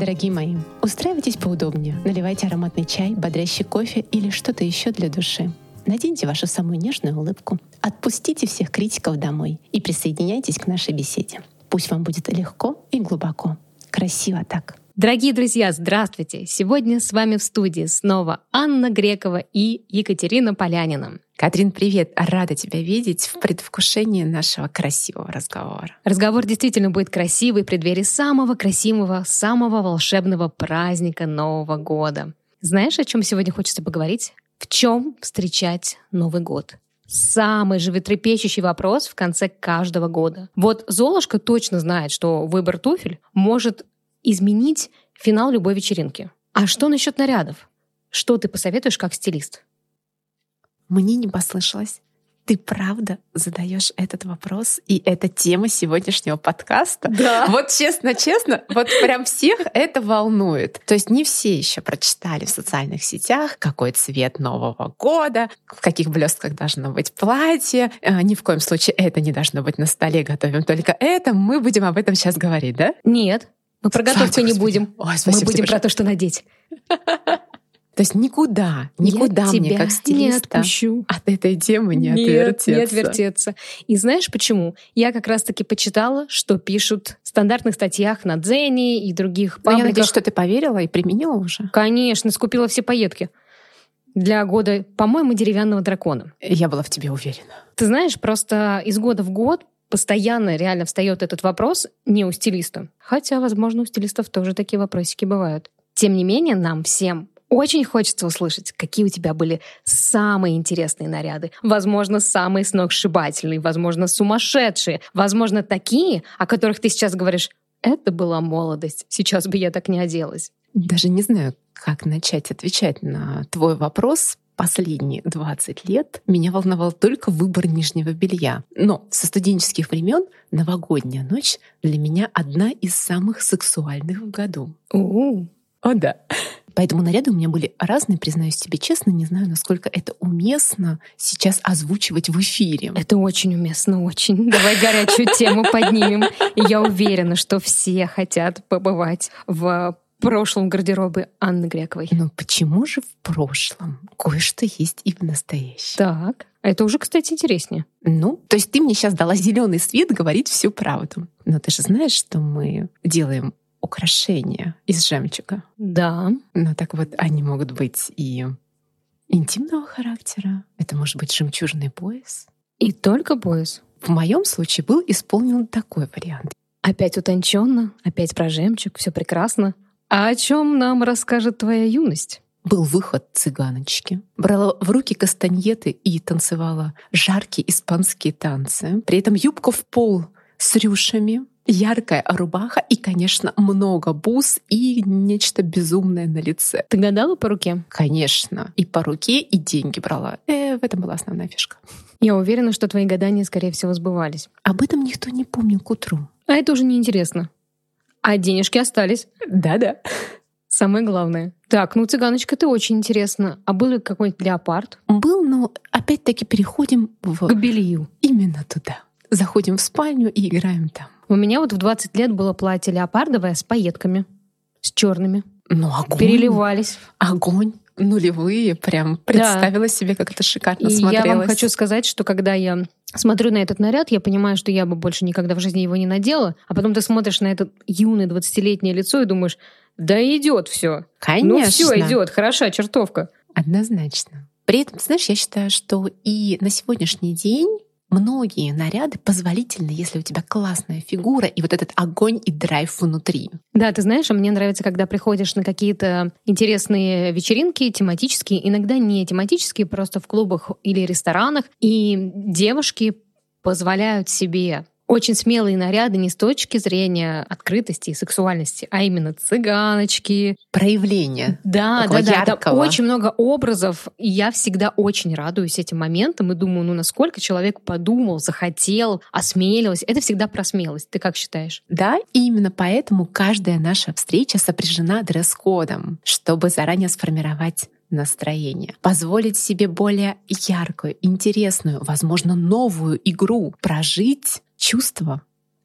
Дорогие мои, устраивайтесь поудобнее, наливайте ароматный чай, бодрящий кофе или что-то еще для души. Наденьте вашу самую нежную улыбку, отпустите всех критиков домой и присоединяйтесь к нашей беседе. Пусть вам будет легко и глубоко. Красиво так. Дорогие друзья, здравствуйте! Сегодня с вами в студии снова Анна Грекова и Екатерина Полянина. Катрин, привет! Рада тебя видеть в предвкушении нашего красивого разговора. Разговор действительно будет красивый в преддверии самого красивого, самого волшебного праздника Нового года. Знаешь, о чем сегодня хочется поговорить? В чем встречать Новый год? Самый животрепещущий вопрос в конце каждого года. Вот Золушка точно знает, что выбор туфель может изменить финал любой вечеринки. А что насчет нарядов? Что ты посоветуешь как стилист? Мне не послышалось. Ты правда задаешь этот вопрос, и это тема сегодняшнего подкаста. Да. Вот честно-честно, вот прям всех это волнует. То есть не все еще прочитали в социальных сетях, какой цвет Нового года, в каких блестках должно быть платье. Э, ни в коем случае это не должно быть на столе, готовим только это. Мы будем об этом сейчас говорить, да? Нет, мы про готовку не будем. Ой, Мы будем про то, что надеть. То есть никуда, никуда Я мне тебя как стилиста не отпущу. от этой темы не Нет, отвертеться. не отвертеться. И знаешь почему? Я как раз-таки почитала, что пишут в стандартных статьях на Дзене и других Но Ну, я пабликах. надеюсь, что ты поверила и применила уже. Конечно, скупила все поетки для года, по-моему, деревянного дракона. Я была в тебе уверена. Ты знаешь, просто из года в год постоянно реально встает этот вопрос не у стилиста. Хотя, возможно, у стилистов тоже такие вопросики бывают. Тем не менее, нам всем очень хочется услышать, какие у тебя были самые интересные наряды. Возможно, самые сногсшибательные, возможно, сумасшедшие. Возможно, такие, о которых ты сейчас говоришь, это была молодость, сейчас бы я так не оделась. Даже не знаю, как начать отвечать на твой вопрос. Последние 20 лет меня волновал только выбор нижнего белья. Но со студенческих времен новогодняя ночь для меня одна из самых сексуальных в году. У-у. О, да. Поэтому наряды у меня были разные, признаюсь тебе честно, не знаю, насколько это уместно сейчас озвучивать в эфире. Это очень уместно, очень. Давай горячую тему поднимем. И я уверена, что все хотят побывать в прошлом гардеробе Анны Грековой. Но почему же в прошлом кое-что есть и в настоящем? Так, а это уже, кстати, интереснее. Ну, то есть ты мне сейчас дала зеленый свет говорить всю правду. Но ты же знаешь, что мы делаем украшения из жемчуга. Да. Ну так вот, они могут быть и интимного характера. Это может быть жемчужный пояс. И только пояс. В моем случае был исполнен такой вариант. Опять утонченно, опять про жемчуг, все прекрасно. А о чем нам расскажет твоя юность? Был выход цыганочки. Брала в руки кастаньеты и танцевала жаркие испанские танцы. При этом юбка в пол с рюшами, яркая рубаха и, конечно, много бус и нечто безумное на лице. Ты гадала по руке? Конечно, и по руке, и деньги брала. Э, в этом была основная фишка. Я уверена, что твои гадания, скорее всего, сбывались. Об этом никто не помнил к утру. А это уже неинтересно. А денежки остались. Да-да. Самое главное. Так, ну, цыганочка, это очень интересно. А был ли какой-нибудь леопард? Был, но опять-таки переходим в... К белью. Именно туда. Заходим в спальню и играем там. У меня вот в 20 лет было платье леопардовое с пайетками. С черными. Ну, огонь. Переливались. Огонь. Нулевые. Прям представила себе, как это шикарно И смотрелось. я вам хочу сказать, что когда я смотрю на этот наряд, я понимаю, что я бы больше никогда в жизни его не надела. А потом ты смотришь на это юное 20-летнее лицо и думаешь, да идет все. Конечно. Ну все идет, хороша чертовка. Однозначно. При этом, знаешь, я считаю, что и на сегодняшний день многие наряды позволительны, если у тебя классная фигура и вот этот огонь и драйв внутри. Да, ты знаешь, а мне нравится, когда приходишь на какие-то интересные вечеринки, тематические, иногда не тематические, просто в клубах или ресторанах, и девушки позволяют себе очень смелые наряды не с точки зрения открытости и сексуальности, а именно цыганочки. Проявление. Да, да, да. Яркого. очень много образов, и я всегда очень радуюсь этим моментам и думаю, ну насколько человек подумал, захотел, осмелился. Это всегда про смелость. Ты как считаешь? Да, и именно поэтому каждая наша встреча сопряжена дресс-кодом, чтобы заранее сформировать настроение, позволить себе более яркую, интересную, возможно, новую игру, прожить чувство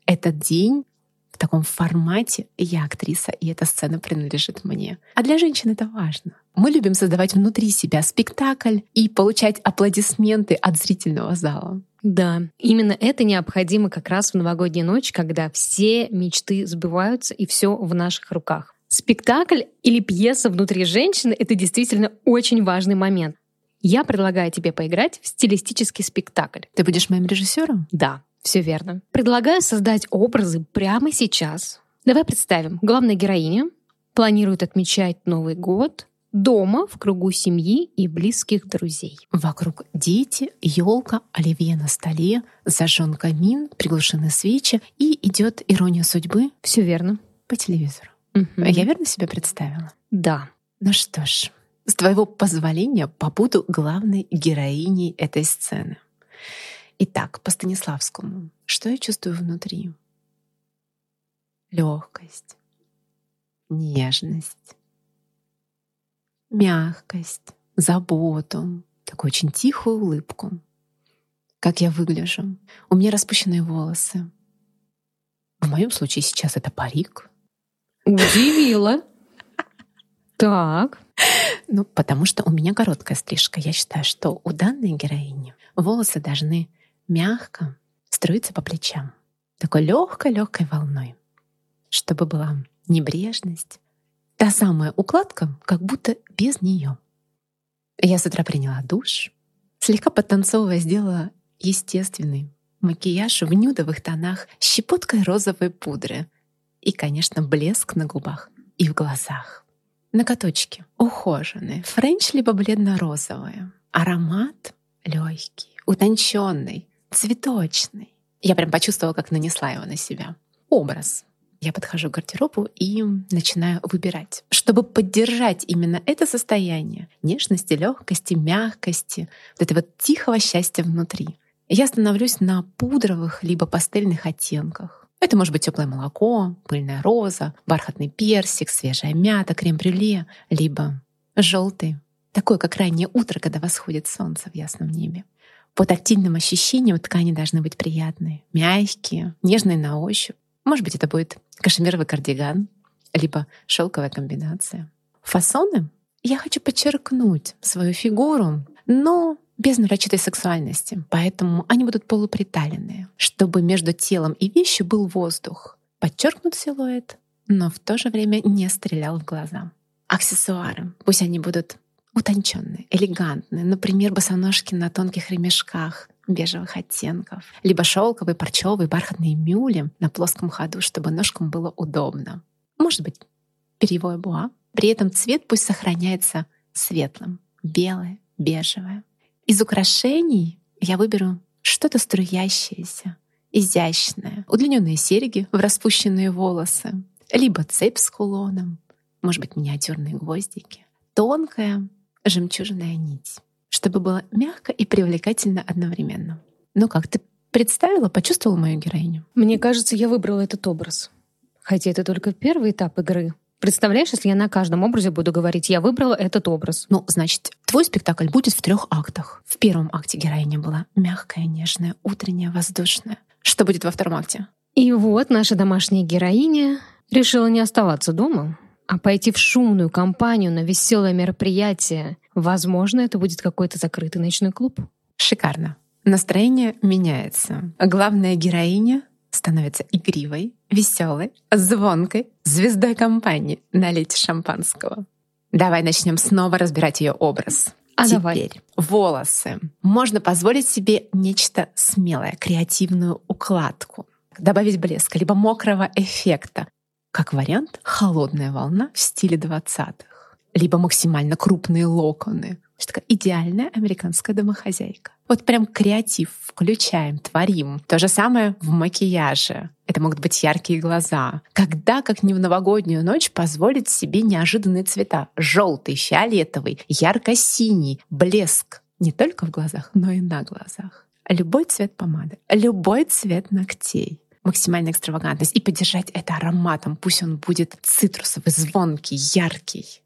этот день в таком формате я актриса, и эта сцена принадлежит мне. А для женщин это важно. Мы любим создавать внутри себя спектакль и получать аплодисменты от зрительного зала. Да, именно это необходимо как раз в новогоднюю ночь, когда все мечты сбываются и все в наших руках. Спектакль или пьеса внутри женщины — это действительно очень важный момент. Я предлагаю тебе поиграть в стилистический спектакль. Ты будешь моим режиссером? Да, все верно. Предлагаю создать образы прямо сейчас. Давай представим. Главная героиня планирует отмечать Новый год дома, в кругу семьи и близких друзей. Вокруг дети, елка, оливье на столе, зажжен камин, приглушены свечи и идет ирония судьбы. Все верно. По телевизору. Угу. Я верно себя представила? Да. Ну что ж, с твоего позволения побуду главной героиней этой сцены. Итак, по Станиславскому. Что я чувствую внутри? Легкость, нежность, мягкость, заботу, такую очень тихую улыбку. Как я выгляжу? У меня распущенные волосы. В моем случае сейчас это парик. Удивила. Так. Ну, потому что у меня короткая стрижка. Я считаю, что у данной героини волосы должны мягко струиться по плечам, такой легкой-легкой волной, чтобы была небрежность, та самая укладка, как будто без нее. Я с утра приняла душ, слегка подтанцовывая сделала естественный макияж в нюдовых тонах щепоткой розовой пудры и, конечно, блеск на губах и в глазах. Ноготочки ухоженные, френч либо бледно-розовые, аромат легкий, утонченный, цветочный. Я прям почувствовала, как нанесла его на себя. Образ. Я подхожу к гардеробу и начинаю выбирать, чтобы поддержать именно это состояние нежности, легкости, мягкости, вот этого тихого счастья внутри. Я становлюсь на пудровых либо пастельных оттенках. Это может быть теплое молоко, пыльная роза, бархатный персик, свежая мята, крем-брюле, либо желтый, такой, как раннее утро, когда восходит солнце в ясном небе. По тактильным ощущениям ткани должны быть приятные, мягкие, нежные на ощупь. Может быть, это будет кашемировый кардиган, либо шелковая комбинация. Фасоны я хочу подчеркнуть свою фигуру, но без нарочитой сексуальности, поэтому они будут полуприталенные, чтобы между телом и вещью был воздух. Подчеркнут силуэт, но в то же время не стрелял в глаза. Аксессуары, пусть они будут утонченные, элегантные. Например, босоножки на тонких ремешках бежевых оттенков, либо шелковые, парчевые, бархатные мюли на плоском ходу, чтобы ножкам было удобно. Может быть, перьевое буа. При этом цвет пусть сохраняется светлым, белое, бежевое. Из украшений я выберу что-то струящееся, изящное, удлиненные серьги в распущенные волосы, либо цепь с кулоном, может быть, миниатюрные гвоздики, тонкая жемчужная нить, чтобы было мягко и привлекательно одновременно. Ну как, ты представила, почувствовала мою героиню? Мне кажется, я выбрала этот образ. Хотя это только первый этап игры. Представляешь, если я на каждом образе буду говорить, я выбрала этот образ. Ну, значит, твой спектакль будет в трех актах. В первом акте героиня была мягкая, нежная, утренняя, воздушная. Что будет во втором акте? И вот наша домашняя героиня решила не оставаться дома, а пойти в шумную компанию на веселое мероприятие. Возможно, это будет какой-то закрытый ночной клуб. Шикарно. Настроение меняется. Главная героиня становится игривой, веселой, звонкой, звездой компании. Налейте шампанского. Давай начнем снова разбирать ее образ. А Теперь давай. волосы. Можно позволить себе нечто смелое, креативную укладку. Добавить блеска, либо мокрого эффекта. Как вариант, холодная волна в стиле 20-х. Либо максимально крупные локоны. Что такая идеальная американская домохозяйка. Вот прям креатив включаем, творим. То же самое в макияже. Это могут быть яркие глаза. Когда, как не в новогоднюю ночь, позволить себе неожиданные цвета. Желтый, фиолетовый, ярко-синий, блеск. Не только в глазах, но и на глазах. Любой цвет помады, любой цвет ногтей максимальная экстравагантность и поддержать это ароматом. Пусть он будет цитрусовый, звонкий, яркий.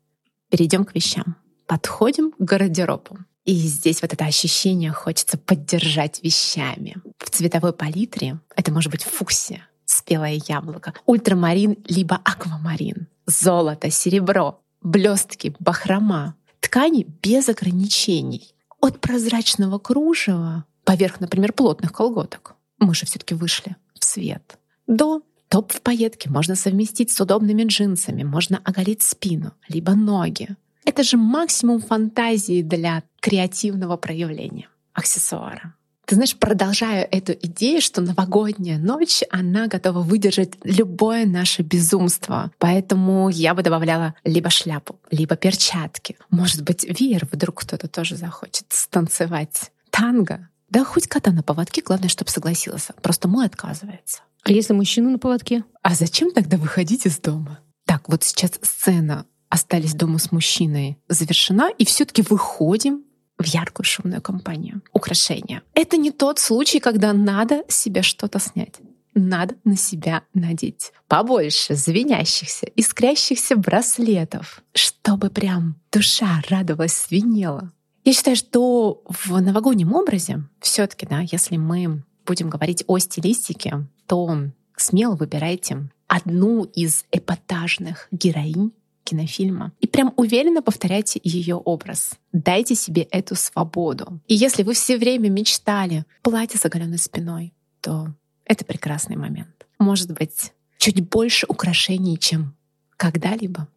Перейдем к вещам. Подходим к гардеробу. И здесь вот это ощущение хочется поддержать вещами. В цветовой палитре это может быть фуксия спелое яблоко, ультрамарин либо аквамарин, золото, серебро, блестки, бахрома, ткани без ограничений. От прозрачного кружева поверх, например, плотных колготок. Мы же все таки вышли в свет. До топ в пайетке можно совместить с удобными джинсами, можно оголить спину, либо ноги. Это же максимум фантазии для креативного проявления аксессуара. Ты знаешь, продолжаю эту идею, что новогодняя ночь, она готова выдержать любое наше безумство. Поэтому я бы добавляла либо шляпу, либо перчатки. Может быть, веер вдруг кто-то тоже захочет станцевать. Танго. Да хоть кота на поводке, главное, чтобы согласился. Просто мой отказывается. А если мужчина на поводке? А зачем тогда выходить из дома? Так, вот сейчас сцена остались дома с мужчиной завершена, и все таки выходим в яркую шумную компанию. Украшения. Это не тот случай, когда надо с себя что-то снять. Надо на себя надеть побольше звенящихся, искрящихся браслетов, чтобы прям душа радовалась, свинела. Я считаю, что в новогоднем образе все таки да, если мы будем говорить о стилистике, то смело выбирайте одну из эпатажных героинь кинофильма. И прям уверенно повторяйте ее образ. Дайте себе эту свободу. И если вы все время мечтали платье с оголенной спиной, то это прекрасный момент. Может быть, чуть больше украшений, чем когда-либо.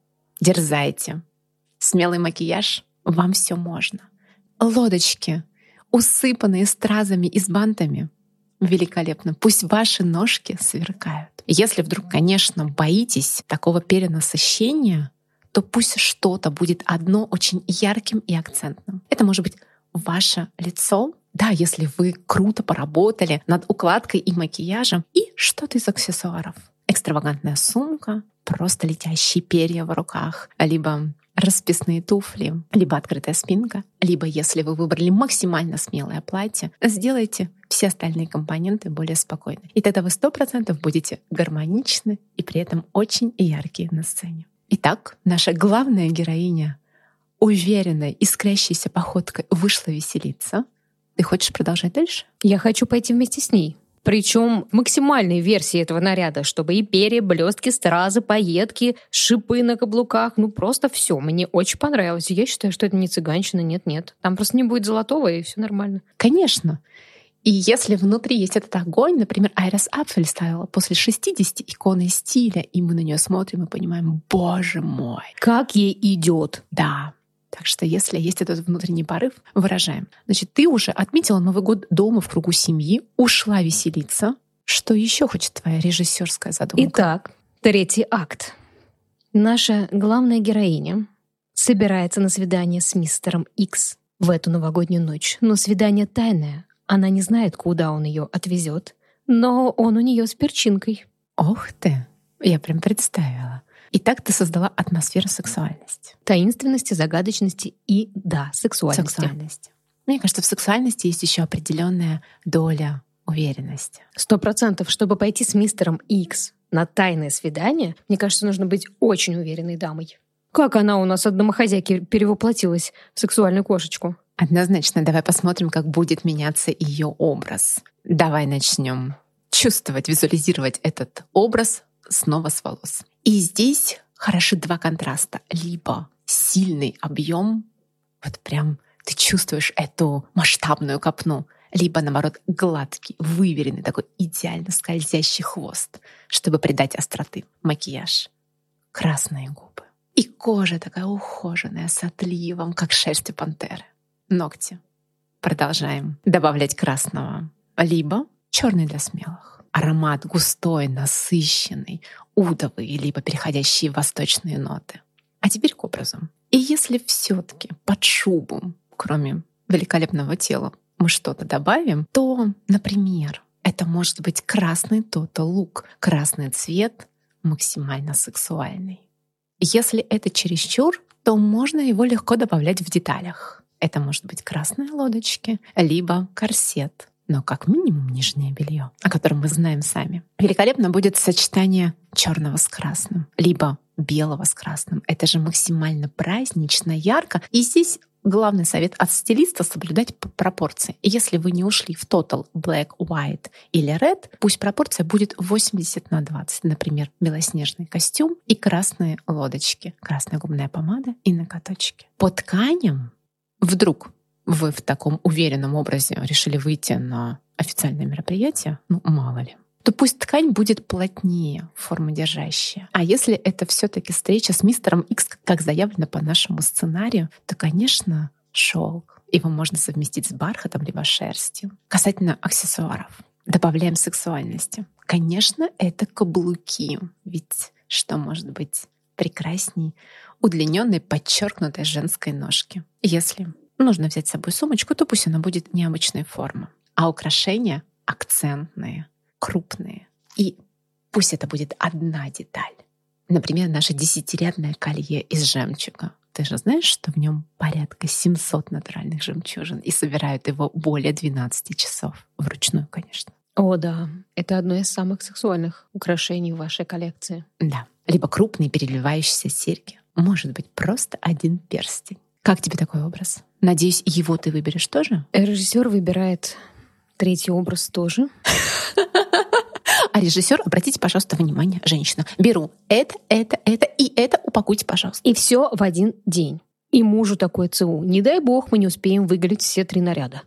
Дерзайте. Смелый макияж, вам все можно. Лодочки, усыпанные стразами и с бантами, великолепно. Пусть ваши ножки сверкают. Если вдруг, конечно, боитесь такого перенасыщения, то пусть что-то будет одно очень ярким и акцентным. Это может быть ваше лицо, да, если вы круто поработали над укладкой и макияжем, и что-то из аксессуаров. Экстравагантная сумка, просто летящие перья в руках, либо расписные туфли, либо открытая спинка, либо если вы выбрали максимально смелое платье, сделайте все остальные компоненты более спокойны. И тогда вы сто процентов будете гармоничны и при этом очень яркие на сцене. Итак, наша главная героиня уверенной, искрящейся походкой вышла веселиться. Ты хочешь продолжать дальше? Я хочу пойти вместе с ней. Причем максимальной версии этого наряда, чтобы и перья, блестки, стразы, пайетки, шипы на каблуках, ну просто все. Мне очень понравилось. Я считаю, что это не цыганщина, нет-нет. Там просто не будет золотого, и все нормально. Конечно. И если внутри есть этот огонь, например, Айрис Апфель ставила после 60 иконы стиля, и мы на нее смотрим и понимаем, боже мой. Как ей идет. Да. Так что если есть этот внутренний порыв, выражаем. Значит, ты уже отметила Новый год дома в кругу семьи, ушла веселиться. Что еще хочет твоя режиссерская задумка? Итак, третий акт. Наша главная героиня собирается на свидание с мистером Икс в эту новогоднюю ночь. Но свидание тайное, она не знает, куда он ее отвезет, но он у нее с перчинкой. Ох ты! Я прям представила. И так ты создала атмосферу сексуальности. Таинственности, загадочности и, да, сексуальности. Сексуальности. Мне кажется, в сексуальности есть еще определенная доля уверенности. Сто процентов. Чтобы пойти с мистером Икс на тайное свидание, мне кажется, нужно быть очень уверенной дамой. Как она у нас от домохозяйки перевоплотилась в сексуальную кошечку? Однозначно, давай посмотрим, как будет меняться ее образ. Давай начнем чувствовать, визуализировать этот образ снова с волос. И здесь хороши два контраста. Либо сильный объем, вот прям ты чувствуешь эту масштабную копну, либо, наоборот, гладкий, выверенный, такой идеально скользящий хвост, чтобы придать остроты. Макияж, красные губы. И кожа такая ухоженная, с отливом, как шерсть у пантеры ногти. Продолжаем добавлять красного. Либо черный для смелых. Аромат густой, насыщенный, удовый, либо переходящие в восточные ноты. А теперь к образу. И если все-таки под шубу, кроме великолепного тела, мы что-то добавим, то, например, это может быть красный то-то лук, красный цвет максимально сексуальный. Если это чересчур, то можно его легко добавлять в деталях. Это может быть красные лодочки, либо корсет, но как минимум нижнее белье, о котором мы знаем сами. Великолепно будет сочетание черного с красным, либо белого с красным. Это же максимально празднично, ярко. И здесь главный совет от стилиста — соблюдать пропорции. Если вы не ушли в total black, white или red, пусть пропорция будет 80 на 20. Например, белоснежный костюм и красные лодочки, красная губная помада и накаточки. По тканям вдруг вы в таком уверенном образе решили выйти на официальное мероприятие, ну мало ли, то пусть ткань будет плотнее, формодержащая. А если это все таки встреча с мистером X, как заявлено по нашему сценарию, то, конечно, шелк. Его можно совместить с бархатом либо шерстью. Касательно аксессуаров. Добавляем сексуальности. Конечно, это каблуки. Ведь что может быть прекрасней удлиненной, подчеркнутой женской ножки? Если нужно взять с собой сумочку, то пусть она будет необычной формы. А украшения акцентные, крупные. И пусть это будет одна деталь. Например, наше десятирядное колье из жемчуга. Ты же знаешь, что в нем порядка 700 натуральных жемчужин и собирают его более 12 часов. Вручную, конечно. О, да. Это одно из самых сексуальных украшений в вашей коллекции. Да. Либо крупные переливающиеся серьги. Может быть, просто один перстень. Как тебе такой образ? Надеюсь, его ты выберешь тоже? Режиссер выбирает третий образ тоже. А режиссер, обратите, пожалуйста, внимание, женщина. Беру это, это, это и это упакуйте, пожалуйста. И все в один день. И мужу такое ЦУ. Не дай бог, мы не успеем выголить все три наряда.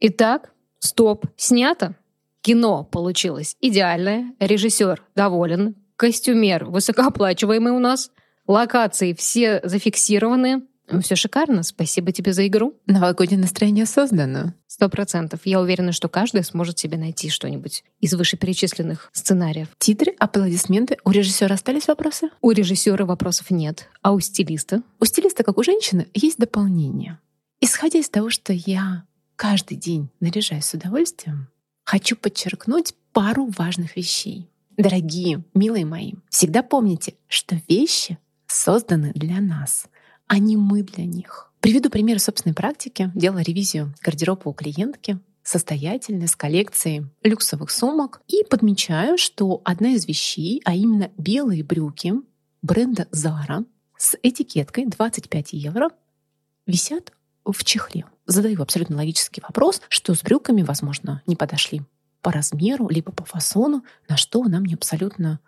Итак, стоп, снято. Кино получилось идеальное. Режиссер доволен. Костюмер высокооплачиваемый у нас. Локации все зафиксированы. Ну, Все шикарно. Спасибо тебе за игру. Новогоднее настроение создано. Сто процентов. Я уверена, что каждый сможет себе найти что-нибудь из вышеперечисленных сценариев. Титры, аплодисменты. У режиссера остались вопросы? У режиссера вопросов нет, а у стилиста? У стилиста, как у женщины, есть дополнение. Исходя из того, что я каждый день наряжаюсь с удовольствием, хочу подчеркнуть пару важных вещей. Дорогие, милые мои, всегда помните, что вещи созданы для нас — а не мы для них. Приведу пример собственной практики. Делала ревизию гардероба у клиентки, состоятельной, с коллекцией люксовых сумок. И подмечаю, что одна из вещей, а именно белые брюки бренда Zara с этикеткой 25 евро, висят в чехле. Задаю абсолютно логический вопрос, что с брюками, возможно, не подошли по размеру, либо по фасону, на что она мне абсолютно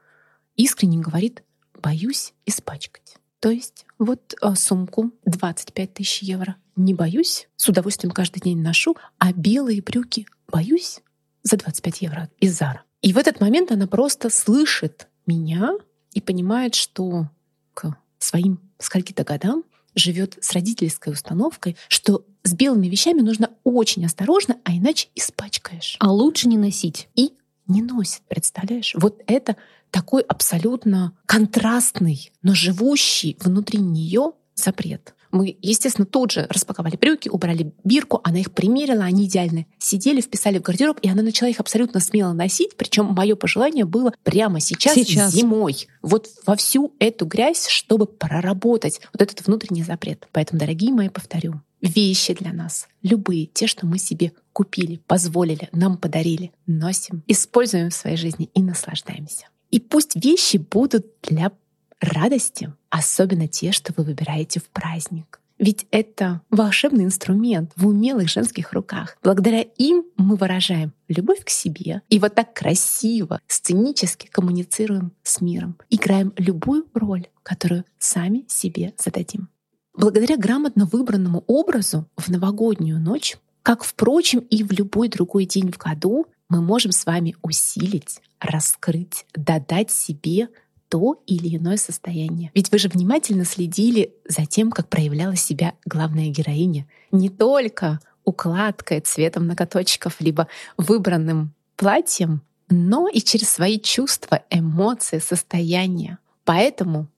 искренне говорит, боюсь испачкать. То есть вот а, сумку 25 тысяч евро не боюсь, с удовольствием каждый день ношу, а белые брюки боюсь за 25 евро из Зара. И в этот момент она просто слышит меня и понимает, что к своим скольки-то годам живет с родительской установкой, что с белыми вещами нужно очень осторожно, а иначе испачкаешь. А лучше не носить. И не носит, представляешь? Вот это такой абсолютно контрастный, но живущий внутри нее запрет. Мы, естественно, тут же распаковали брюки, убрали бирку, она их примерила, они идеально сидели, вписали в гардероб, и она начала их абсолютно смело носить. Причем мое пожелание было прямо сейчас, сейчас, зимой, вот во всю эту грязь, чтобы проработать вот этот внутренний запрет. Поэтому, дорогие мои, повторю, вещи для нас, любые, те, что мы себе купили, позволили, нам подарили, носим, используем в своей жизни и наслаждаемся. И пусть вещи будут для радости, особенно те, что вы выбираете в праздник. Ведь это волшебный инструмент в умелых женских руках. Благодаря им мы выражаем любовь к себе и вот так красиво, сценически коммуницируем с миром, играем любую роль, которую сами себе зададим. Благодаря грамотно выбранному образу в новогоднюю ночь, как, впрочем, и в любой другой день в году, мы можем с вами усилить, раскрыть, додать себе то или иное состояние. Ведь вы же внимательно следили за тем, как проявляла себя главная героиня. Не только укладкой, цветом ноготочков, либо выбранным платьем, но и через свои чувства, эмоции, состояния. Поэтому,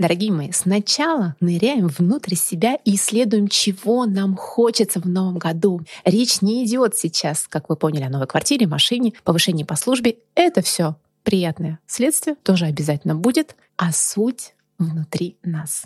дорогие мои, сначала ныряем внутрь себя и исследуем, чего нам хочется в новом году. Речь не идет сейчас, как вы поняли, о новой квартире, машине, повышении по службе. Это все приятное следствие тоже обязательно будет, а суть внутри нас.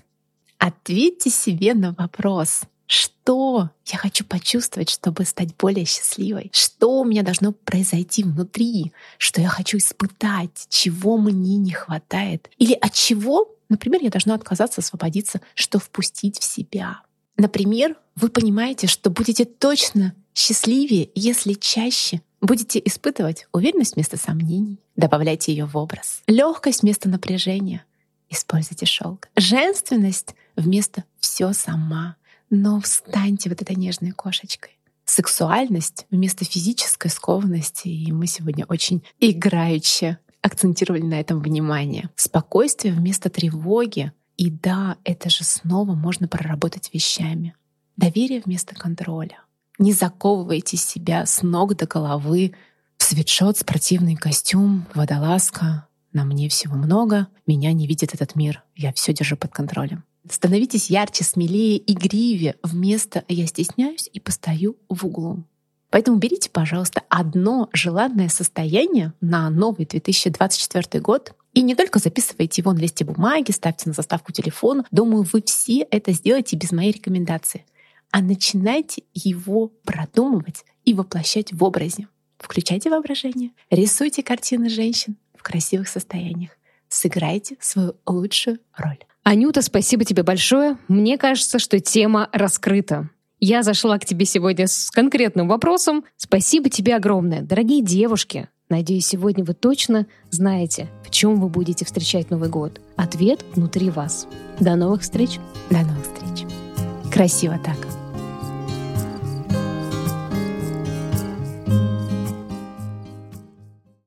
Ответьте себе на вопрос, что я хочу почувствовать, чтобы стать более счастливой? Что у меня должно произойти внутри? Что я хочу испытать? Чего мне не хватает? Или от чего Например, я должна отказаться, освободиться, что впустить в себя. Например, вы понимаете, что будете точно счастливее, если чаще будете испытывать уверенность вместо сомнений. Добавляйте ее в образ. Легкость вместо напряжения. Используйте шелк. Женственность вместо все сама. Но встаньте вот этой нежной кошечкой. Сексуальность вместо физической скованности. И мы сегодня очень играючи акцентировали на этом внимание. Спокойствие вместо тревоги. И да, это же снова можно проработать вещами. Доверие вместо контроля. Не заковывайте себя с ног до головы в свитшот, спортивный костюм, водолазка. На мне всего много, меня не видит этот мир, я все держу под контролем. Становитесь ярче, смелее, игривее вместо «я стесняюсь и постою в углу». Поэтому берите, пожалуйста, одно желанное состояние на новый 2024 год и не только записывайте его на листе бумаги, ставьте на заставку телефона. Думаю, вы все это сделаете без моей рекомендации а начинайте его продумывать и воплощать в образе. Включайте воображение, рисуйте картины женщин в красивых состояниях, сыграйте свою лучшую роль. Анюта, спасибо тебе большое. Мне кажется, что тема раскрыта. Я зашла к тебе сегодня с конкретным вопросом. Спасибо тебе огромное. Дорогие девушки, надеюсь, сегодня вы точно знаете, в чем вы будете встречать Новый год. Ответ внутри вас. До новых встреч. До новых встреч. Красиво так.